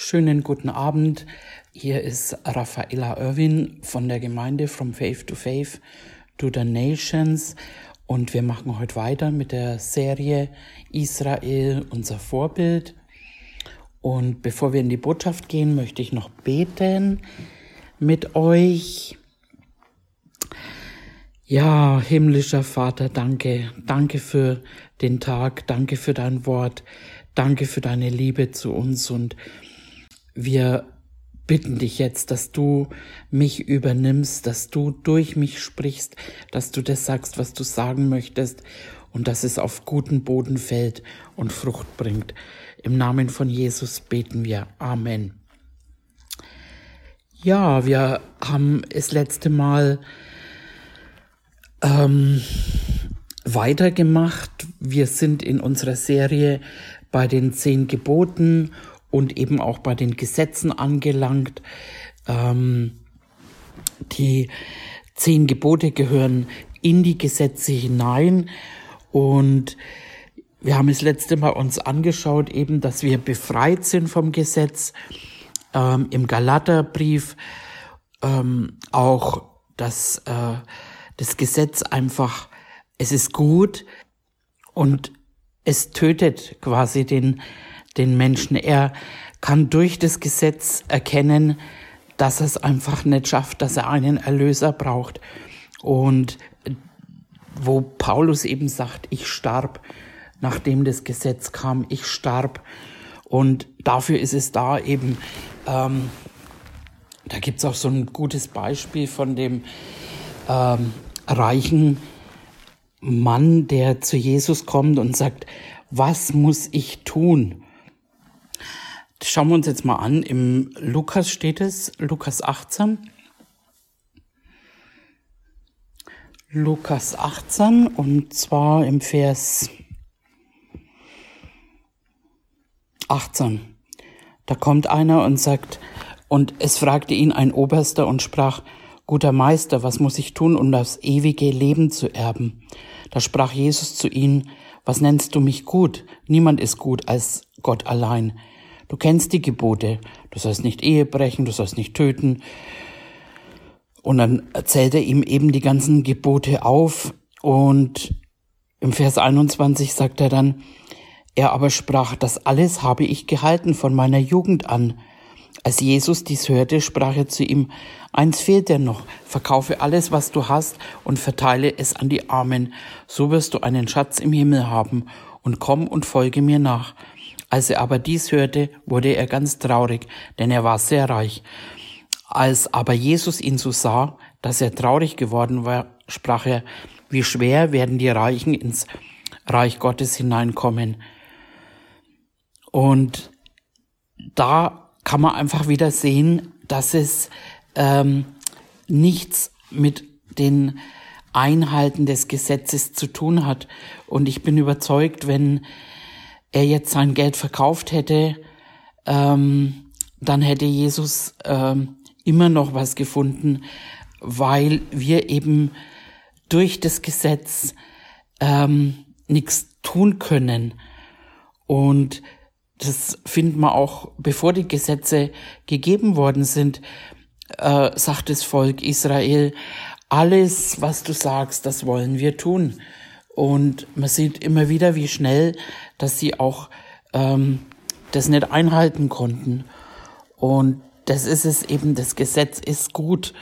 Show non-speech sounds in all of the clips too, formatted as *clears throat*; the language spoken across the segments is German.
Schönen guten Abend. Hier ist Raffaella Irwin von der Gemeinde From Faith to Faith to the Nations und wir machen heute weiter mit der Serie Israel, unser Vorbild. Und bevor wir in die Botschaft gehen, möchte ich noch beten mit euch. Ja, himmlischer Vater, danke. Danke für den Tag. Danke für dein Wort. Danke für deine Liebe zu uns und wir bitten dich jetzt, dass du mich übernimmst, dass du durch mich sprichst, dass du das sagst, was du sagen möchtest und dass es auf guten Boden fällt und Frucht bringt. Im Namen von Jesus beten wir. Amen. Ja, wir haben das letzte Mal ähm, weitergemacht. Wir sind in unserer Serie bei den zehn Geboten und eben auch bei den Gesetzen angelangt. Ähm, die zehn Gebote gehören in die Gesetze hinein und wir haben es letzte Mal uns angeschaut, eben, dass wir befreit sind vom Gesetz. Ähm, Im Galaterbrief ähm, auch, dass äh, das Gesetz einfach, es ist gut und es tötet quasi den den Menschen. Er kann durch das Gesetz erkennen, dass er es einfach nicht schafft, dass er einen Erlöser braucht. Und wo Paulus eben sagt, ich starb, nachdem das Gesetz kam, ich starb. Und dafür ist es da eben, ähm, da gibt's auch so ein gutes Beispiel von dem ähm, reichen Mann, der zu Jesus kommt und sagt, was muss ich tun? Das schauen wir uns jetzt mal an. Im Lukas steht es, Lukas 18. Lukas 18 und zwar im Vers 18. Da kommt einer und sagt, und es fragte ihn ein Oberster und sprach, Guter Meister, was muss ich tun, um das ewige Leben zu erben? Da sprach Jesus zu ihnen, was nennst du mich gut? Niemand ist gut als Gott allein. Du kennst die Gebote. Du sollst nicht Ehe brechen, du sollst nicht töten. Und dann erzählt er ihm eben die ganzen Gebote auf. Und im Vers 21 sagt er dann, er aber sprach, das alles habe ich gehalten von meiner Jugend an. Als Jesus dies hörte, sprach er zu ihm, eins fehlt dir noch, verkaufe alles, was du hast und verteile es an die Armen, so wirst du einen Schatz im Himmel haben, und komm und folge mir nach. Als er aber dies hörte, wurde er ganz traurig, denn er war sehr reich. Als aber Jesus ihn so sah, dass er traurig geworden war, sprach er, wie schwer werden die Reichen ins Reich Gottes hineinkommen. Und da kann man einfach wieder sehen, dass es ähm, nichts mit den Einhalten des Gesetzes zu tun hat. Und ich bin überzeugt, wenn er jetzt sein Geld verkauft hätte, ähm, dann hätte Jesus ähm, immer noch was gefunden, weil wir eben durch das Gesetz ähm, nichts tun können. Und das finden wir auch, bevor die Gesetze gegeben worden sind, äh, sagt das Volk Israel, alles, was du sagst, das wollen wir tun. Und man sieht immer wieder, wie schnell, dass sie auch ähm, das nicht einhalten konnten. Und das ist es eben, das Gesetz ist gut,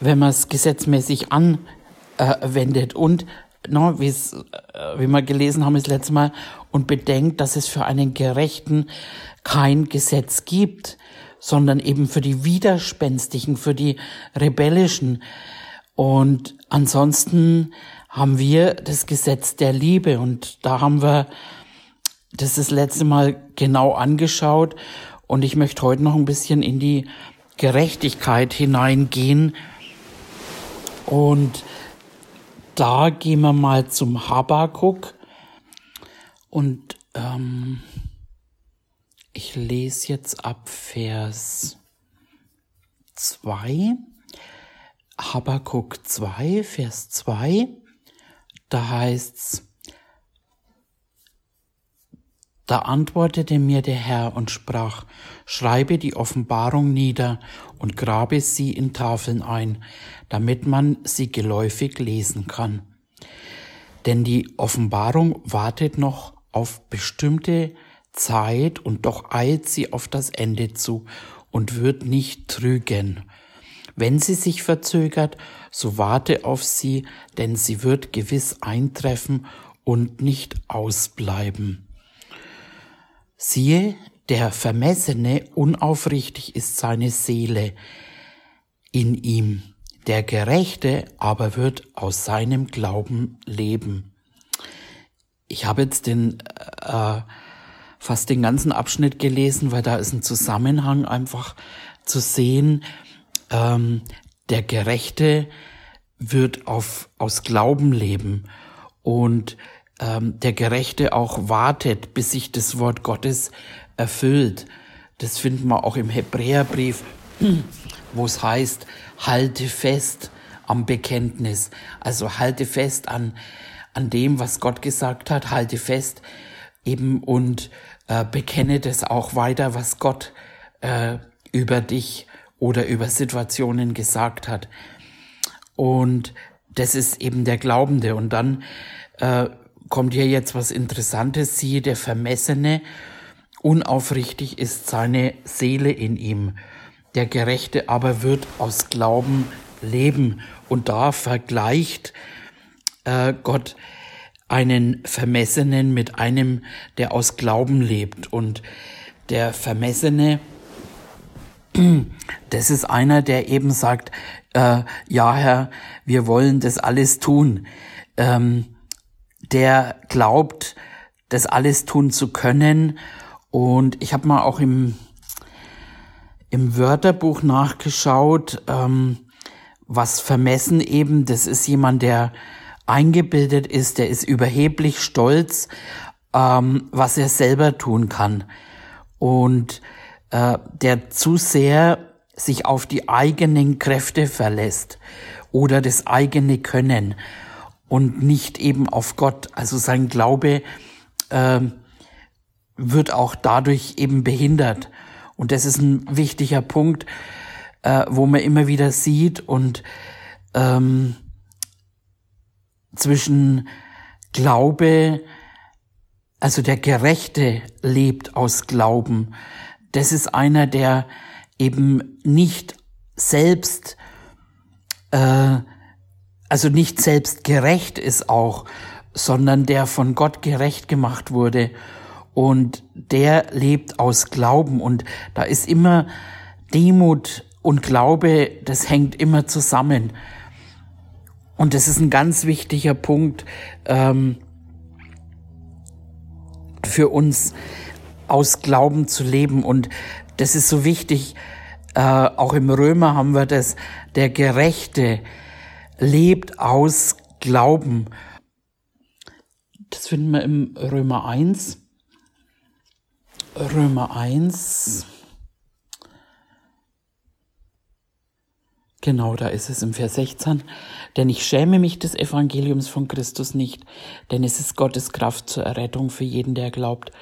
wenn man es gesetzmäßig anwendet. Und no, äh, wie wir gelesen haben das letzte Mal, und bedenkt, dass es für einen Gerechten kein Gesetz gibt, sondern eben für die Widerspenstigen, für die Rebellischen. Und ansonsten haben wir das Gesetz der Liebe. Und da haben wir das das letzte Mal genau angeschaut. Und ich möchte heute noch ein bisschen in die Gerechtigkeit hineingehen. Und da gehen wir mal zum Habakuk. Und ähm, ich lese jetzt ab Vers 2. Habakuk 2, Vers 2. Da heißt's, Da antwortete mir der Herr und sprach, schreibe die Offenbarung nieder und grabe sie in Tafeln ein, damit man sie geläufig lesen kann. Denn die Offenbarung wartet noch auf bestimmte Zeit und doch eilt sie auf das Ende zu und wird nicht trügen. Wenn sie sich verzögert, so warte auf sie, denn sie wird gewiss eintreffen und nicht ausbleiben. Siehe, der Vermessene, unaufrichtig ist seine Seele in ihm, der Gerechte aber wird aus seinem Glauben leben. Ich habe jetzt den äh, fast den ganzen Abschnitt gelesen, weil da ist ein Zusammenhang einfach zu sehen. Ähm, der Gerechte wird auf, aus Glauben leben und ähm, der Gerechte auch wartet, bis sich das Wort Gottes erfüllt. Das finden wir auch im Hebräerbrief, wo es heißt, halte fest am Bekenntnis. Also halte fest an, an dem, was Gott gesagt hat, halte fest eben und äh, bekenne das auch weiter, was Gott äh, über dich oder über Situationen gesagt hat. Und das ist eben der Glaubende. Und dann äh, kommt hier jetzt was Interessantes. Siehe, der Vermessene, unaufrichtig ist seine Seele in ihm. Der Gerechte aber wird aus Glauben leben. Und da vergleicht äh, Gott einen Vermessenen mit einem, der aus Glauben lebt. Und der Vermessene, das ist einer, der eben sagt, äh, ja Herr, wir wollen das alles tun. Ähm, der glaubt, das alles tun zu können. Und ich habe mal auch im, im Wörterbuch nachgeschaut, ähm, was vermessen eben, das ist jemand, der eingebildet ist, der ist überheblich stolz, ähm, was er selber tun kann. Und äh, der zu sehr sich auf die eigenen Kräfte verlässt oder das eigene Können und nicht eben auf Gott. Also sein Glaube äh, wird auch dadurch eben behindert. Und das ist ein wichtiger Punkt, äh, wo man immer wieder sieht und ähm, zwischen Glaube, also der Gerechte lebt aus Glauben. Das ist einer, der eben nicht selbst äh, also nicht selbst gerecht ist auch, sondern der von Gott gerecht gemacht wurde. Und der lebt aus Glauben. Und da ist immer Demut und Glaube, das hängt immer zusammen. Und das ist ein ganz wichtiger Punkt ähm, für uns, aus Glauben zu leben. Und das ist so wichtig. Äh, auch im Römer haben wir das, der Gerechte, lebt aus Glauben. Das finden wir im Römer 1. Römer 1. Genau, da ist es im Vers 16. Denn ich schäme mich des Evangeliums von Christus nicht, denn es ist Gottes Kraft zur Errettung für jeden, der glaubt.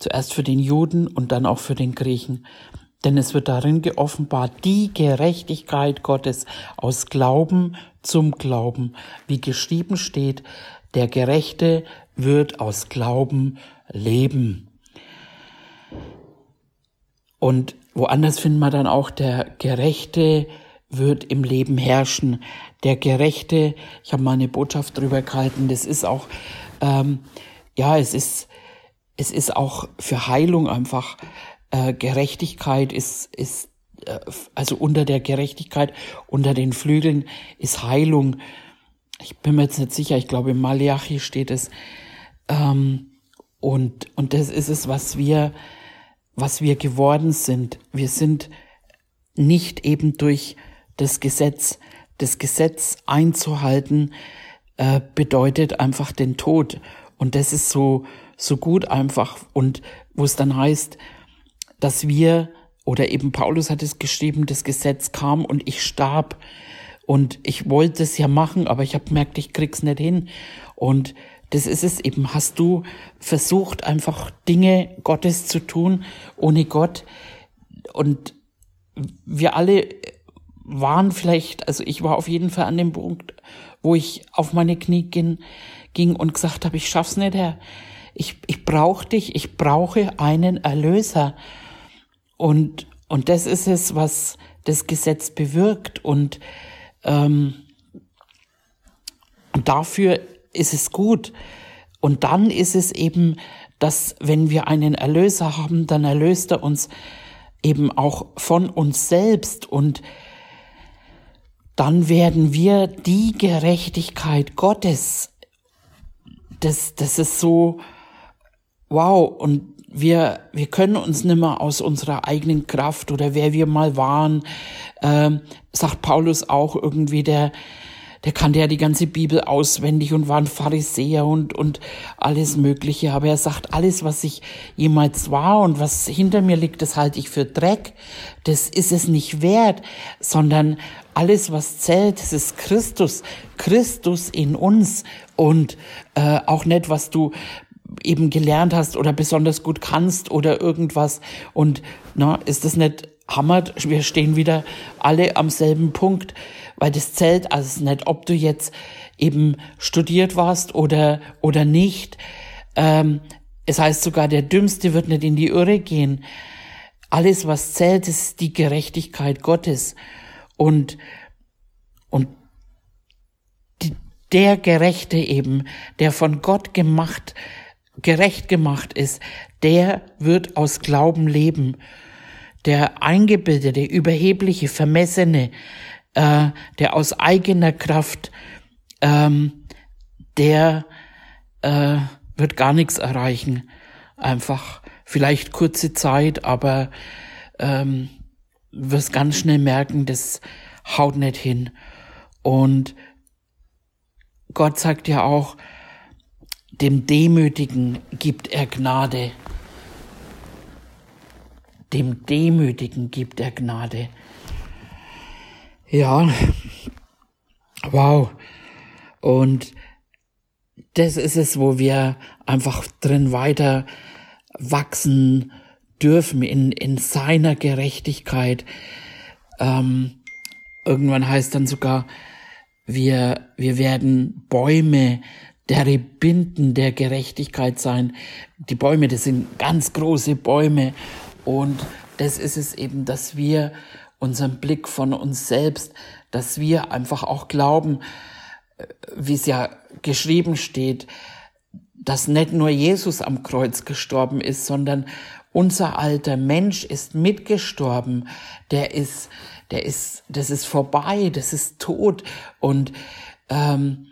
Zuerst für den Juden und dann auch für den Griechen. Denn es wird darin geoffenbart die Gerechtigkeit Gottes aus Glauben zum Glauben, wie geschrieben steht, der Gerechte wird aus Glauben leben. Und woanders finden wir dann auch, der Gerechte wird im Leben herrschen. Der Gerechte, ich habe mal eine Botschaft drüber gehalten, das ist auch, ähm, ja, es ist, es ist auch für Heilung einfach äh, Gerechtigkeit ist, ist, äh, also unter der Gerechtigkeit, unter den Flügeln ist Heilung. Ich bin mir jetzt nicht sicher, ich glaube im Malachi steht es. Ähm, und, und das ist es, was wir, was wir geworden sind. Wir sind nicht eben durch das Gesetz, das Gesetz einzuhalten, äh, bedeutet einfach den Tod. Und das ist so, so gut einfach. Und wo es dann heißt, dass wir, oder eben Paulus hat es geschrieben, das Gesetz kam und ich starb. Und ich wollte es ja machen, aber ich habe gemerkt, ich krieg's nicht hin. Und das ist es eben. Hast du versucht, einfach Dinge Gottes zu tun, ohne Gott? Und wir alle waren vielleicht, also ich war auf jeden Fall an dem Punkt, wo ich auf meine Knie ging, ging und gesagt habe, ich schaff's nicht, Herr. Ich, ich brauche dich, ich brauche einen Erlöser. Und, und das ist es, was das Gesetz bewirkt. Und, ähm, dafür ist es gut. Und dann ist es eben, dass wenn wir einen Erlöser haben, dann erlöst er uns eben auch von uns selbst und dann werden wir die Gerechtigkeit Gottes. Das, das ist so, wow, und wir, wir können uns nimmer aus unserer eigenen Kraft oder wer wir mal waren, äh, sagt Paulus auch irgendwie, der, der kannte ja die ganze Bibel auswendig und war ein Pharisäer und, und alles Mögliche. Aber er sagt, alles, was ich jemals war und was hinter mir liegt, das halte ich für Dreck. Das ist es nicht wert, sondern alles, was zählt, das ist Christus. Christus in uns und äh, auch nicht, was du eben gelernt hast oder besonders gut kannst oder irgendwas. Und na, ist das nicht Hammer? Wir stehen wieder alle am selben Punkt weil das zählt also nicht, ob du jetzt eben studiert warst oder, oder nicht. Ähm, es heißt sogar, der Dümmste wird nicht in die Irre gehen. Alles, was zählt, ist die Gerechtigkeit Gottes. Und, und die, der Gerechte eben, der von Gott gemacht, gerecht gemacht ist, der wird aus Glauben leben. Der eingebildete, überhebliche, vermessene, äh, der aus eigener Kraft, ähm, der äh, wird gar nichts erreichen. Einfach vielleicht kurze Zeit, aber ähm, wirst ganz schnell merken, das haut nicht hin. Und Gott sagt ja auch, dem Demütigen gibt er Gnade. Dem Demütigen gibt er Gnade. Ja, wow. Und das ist es, wo wir einfach drin weiter wachsen dürfen in, in seiner Gerechtigkeit. Ähm, irgendwann heißt dann sogar, wir, wir werden Bäume der Rebinden der Gerechtigkeit sein. Die Bäume, das sind ganz große Bäume. Und das ist es eben, dass wir unseren Blick von uns selbst, dass wir einfach auch glauben, äh, wie es ja geschrieben steht, dass nicht nur Jesus am Kreuz gestorben ist, sondern unser alter Mensch ist mitgestorben. Der ist, der ist, das ist vorbei, das ist tot und ähm,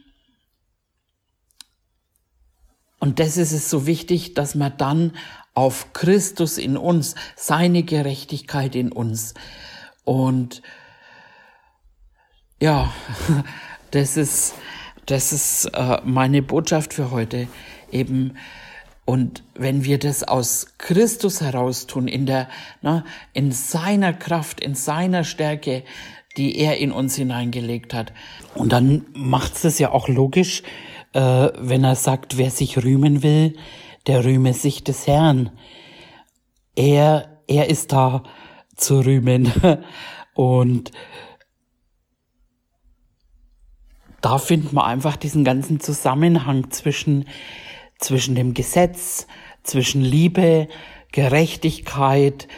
und das ist es so wichtig, dass man dann auf Christus in uns, seine Gerechtigkeit in uns, und ja, *laughs* das ist, das ist äh, meine Botschaft für heute eben. Und wenn wir das aus Christus heraus tun, in der, na, in seiner Kraft, in seiner Stärke, die er in uns hineingelegt hat. Und dann macht es ja auch logisch, äh, wenn er sagt, wer sich rühmen will, der rühme sich des Herrn. Er, er ist da zu rühmen. *laughs* Und da findet man einfach diesen ganzen Zusammenhang zwischen, zwischen dem Gesetz, zwischen Liebe, Gerechtigkeit,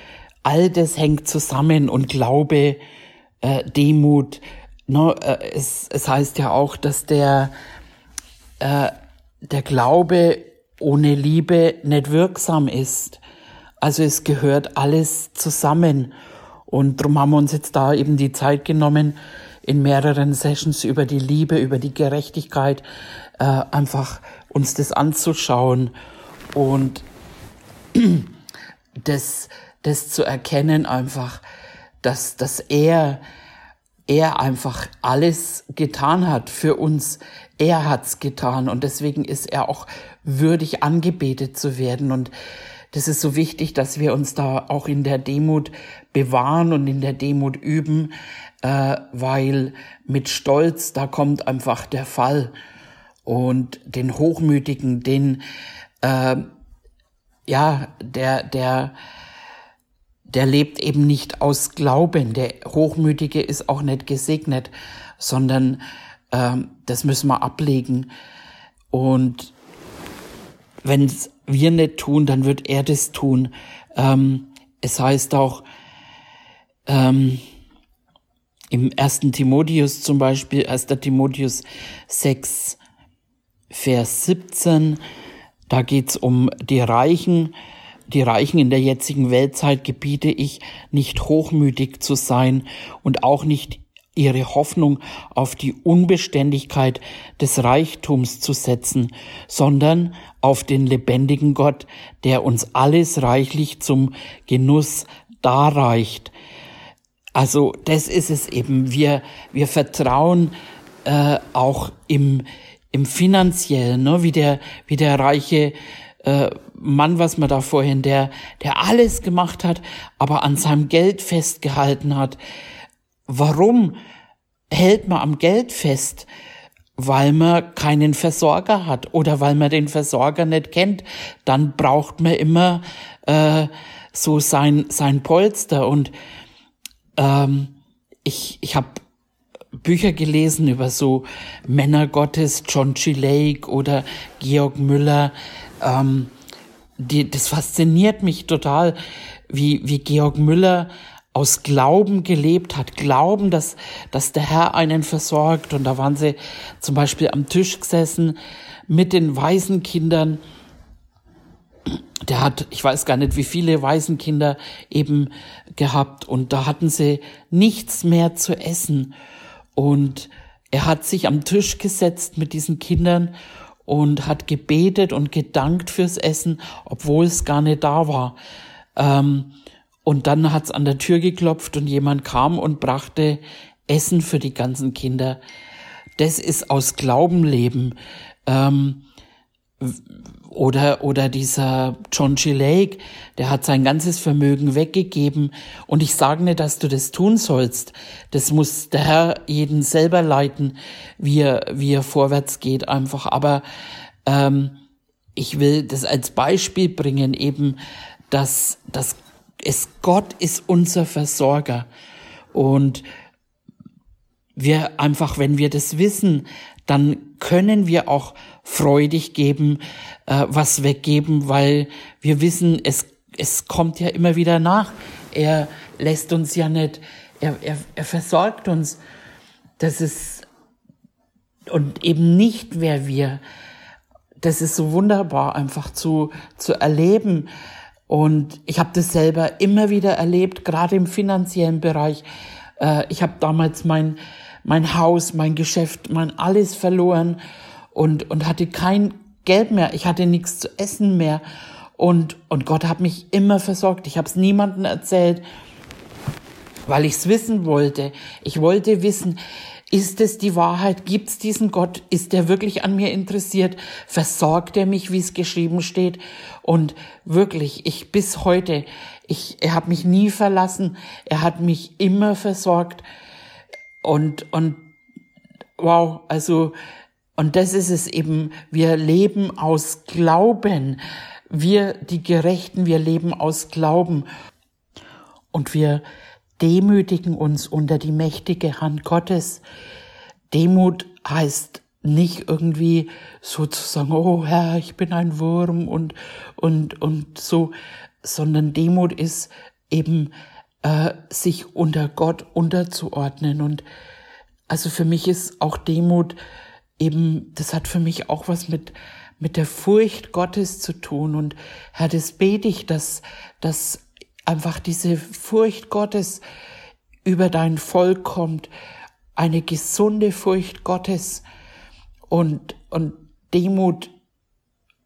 all das hängt zusammen und Glaube, äh, Demut. No, äh, es, es heißt ja auch, dass der, äh, der Glaube ohne Liebe nicht wirksam ist. Also es gehört alles zusammen. Und darum haben wir uns jetzt da eben die Zeit genommen, in mehreren Sessions über die Liebe, über die Gerechtigkeit, äh, einfach uns das anzuschauen und *clears throat* das, das zu erkennen einfach, dass, dass er, er einfach alles getan hat für uns. Er hat's getan und deswegen ist er auch würdig angebetet zu werden und das ist so wichtig, dass wir uns da auch in der Demut bewahren und in der Demut üben, äh, weil mit Stolz, da kommt einfach der Fall. und den Hochmütigen, den äh, ja, der, der, der lebt eben nicht aus Glauben. Der Hochmütige ist auch nicht gesegnet, sondern ähm, das müssen wir ablegen. Und wenn wir nicht tun, dann wird er das tun. Ähm, es heißt auch ähm, im ersten Timotheus zum Beispiel, 1. Timotheus 6, Vers 17, da geht's um die Reichen. Die Reichen in der jetzigen Weltzeit gebiete ich, nicht hochmütig zu sein und auch nicht ihre Hoffnung auf die Unbeständigkeit des Reichtums zu setzen, sondern auf den lebendigen Gott, der uns alles reichlich zum Genuss darreicht. Also das ist es eben. Wir, wir vertrauen äh, auch im, im finanziellen, ne, wie der, wie der reiche äh, Mann, was man da vorhin, der, der alles gemacht hat, aber an seinem Geld festgehalten hat. Warum hält man am Geld fest? Weil man keinen Versorger hat oder weil man den Versorger nicht kennt. Dann braucht man immer äh, so sein, sein Polster. Und ähm, ich, ich habe Bücher gelesen über so Männer Gottes, John G. Lake oder Georg Müller. Ähm, die, das fasziniert mich total, wie, wie Georg Müller aus Glauben gelebt hat. Glauben, dass, dass der Herr einen versorgt. Und da waren sie zum Beispiel am Tisch gesessen mit den Waisenkindern. Der hat, ich weiß gar nicht, wie viele Waisenkinder eben gehabt. Und da hatten sie nichts mehr zu essen. Und er hat sich am Tisch gesetzt mit diesen Kindern und hat gebetet und gedankt fürs Essen, obwohl es gar nicht da war. Ähm, und dann hat's an der Tür geklopft und jemand kam und brachte Essen für die ganzen Kinder. Das ist aus Glauben leben. Ähm, oder, oder dieser John G. Lake, der hat sein ganzes Vermögen weggegeben. Und ich sage nicht, dass du das tun sollst. Das muss der Herr jeden selber leiten, wie er, wie er vorwärts geht einfach. Aber ähm, ich will das als Beispiel bringen, eben, dass, dass es Gott ist unser Versorger. Und wir einfach, wenn wir das wissen, dann können wir auch freudig geben, äh, was weggeben, weil wir wissen, es, es kommt ja immer wieder nach. Er lässt uns ja nicht, er, er, er versorgt uns. Das ist, und eben nicht, wer wir. Das ist so wunderbar, einfach zu, zu erleben. Und ich habe das selber immer wieder erlebt, gerade im finanziellen Bereich. Äh, ich habe damals mein mein Haus, mein Geschäft, mein alles verloren und, und hatte kein Geld mehr. Ich hatte nichts zu essen mehr. Und, und Gott hat mich immer versorgt. Ich habe es niemandem erzählt, weil ich es wissen wollte. Ich wollte wissen, ist es die Wahrheit? Gibt es diesen Gott? Ist er wirklich an mir interessiert? Versorgt er mich, wie es geschrieben steht? Und wirklich, ich bis heute, ich, er hat mich nie verlassen. Er hat mich immer versorgt. Und, und wow, also, und das ist es eben, wir leben aus Glauben. Wir, die Gerechten, wir leben aus Glauben. Und wir demütigen uns unter die mächtige Hand Gottes. Demut heißt nicht irgendwie sozusagen, oh Herr, ich bin ein Wurm und, und, und so, sondern Demut ist eben äh, sich unter Gott unterzuordnen. Und also für mich ist auch Demut eben, das hat für mich auch was mit, mit der Furcht Gottes zu tun. Und Herr, das bete ich, dass, dass einfach diese Furcht Gottes über dein Volk kommt, eine gesunde Furcht Gottes und, und Demut,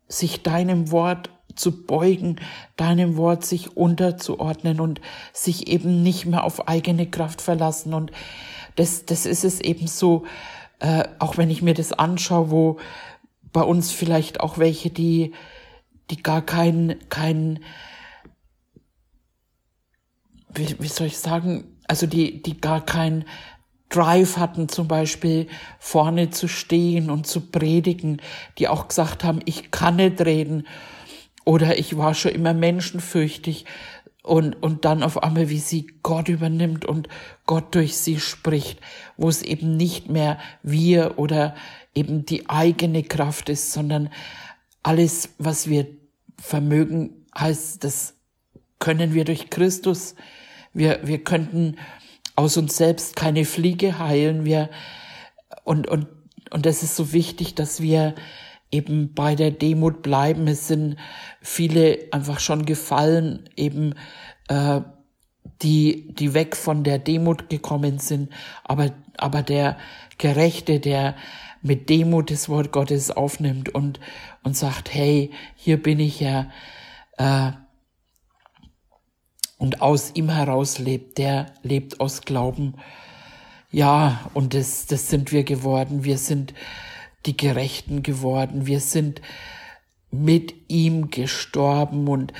sich deinem Wort zu beugen, deinem Wort sich unterzuordnen und sich eben nicht mehr auf eigene Kraft verlassen. Und das, das ist es eben so, äh, auch wenn ich mir das anschaue, wo bei uns vielleicht auch welche, die, die gar kein, kein, wie, wie soll ich sagen, also die, die gar kein Drive hatten, zum Beispiel vorne zu stehen und zu predigen, die auch gesagt haben, ich kann nicht reden oder ich war schon immer menschenfürchtig und, und dann auf einmal, wie sie Gott übernimmt und Gott durch sie spricht, wo es eben nicht mehr wir oder eben die eigene Kraft ist, sondern alles, was wir vermögen, heißt, das können wir durch Christus. Wir, wir könnten aus uns selbst keine Fliege heilen. Wir, und, und, und das ist so wichtig, dass wir eben bei der Demut bleiben. Es sind viele einfach schon gefallen, eben äh, die, die weg von der Demut gekommen sind. Aber, aber der Gerechte, der mit Demut das Wort Gottes aufnimmt und, und sagt, hey, hier bin ich ja, äh, und aus ihm heraus lebt, der lebt aus Glauben. Ja, und das, das sind wir geworden. Wir sind die Gerechten geworden. Wir sind mit ihm gestorben und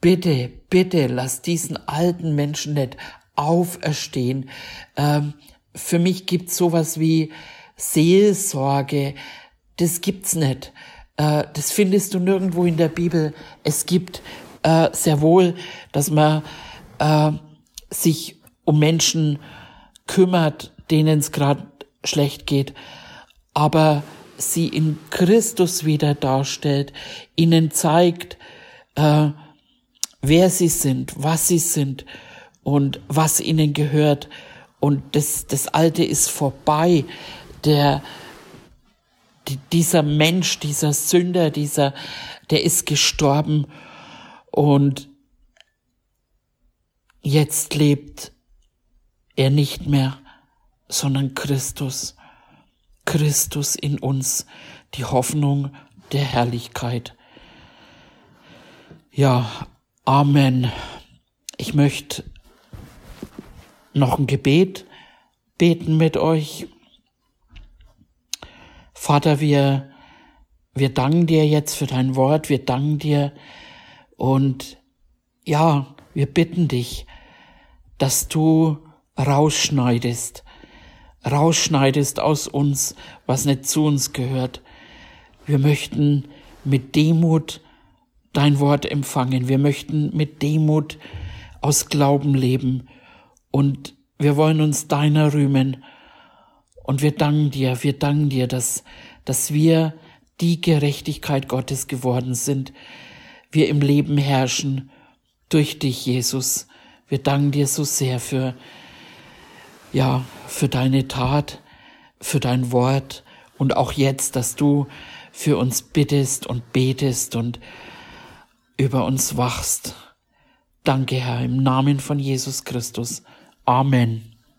bitte, bitte, lass diesen alten Menschen nicht auferstehen. Ähm, für mich gibt's sowas wie Seelsorge. Das gibt's nicht. Äh, das findest du nirgendwo in der Bibel. Es gibt äh, sehr wohl, dass man äh, sich um Menschen kümmert, denen es gerade schlecht geht aber sie in Christus wieder darstellt, ihnen zeigt, äh, wer sie sind, was sie sind und was ihnen gehört. Und das, das Alte ist vorbei. Der, die, dieser Mensch, dieser Sünder, dieser, der ist gestorben und jetzt lebt er nicht mehr, sondern Christus. Christus in uns, die Hoffnung der Herrlichkeit. Ja, Amen. Ich möchte noch ein Gebet beten mit euch. Vater, wir, wir danken dir jetzt für dein Wort, wir danken dir und ja, wir bitten dich, dass du rausschneidest, rausschneidest aus uns, was nicht zu uns gehört. Wir möchten mit Demut dein Wort empfangen. Wir möchten mit Demut aus Glauben leben und wir wollen uns deiner rühmen. Und wir danken dir, wir danken dir, dass, dass wir die Gerechtigkeit Gottes geworden sind. Wir im Leben herrschen durch dich, Jesus. Wir danken dir so sehr für ja, für deine Tat, für dein Wort und auch jetzt, dass du für uns bittest und betest und über uns wachst. Danke, Herr, im Namen von Jesus Christus. Amen.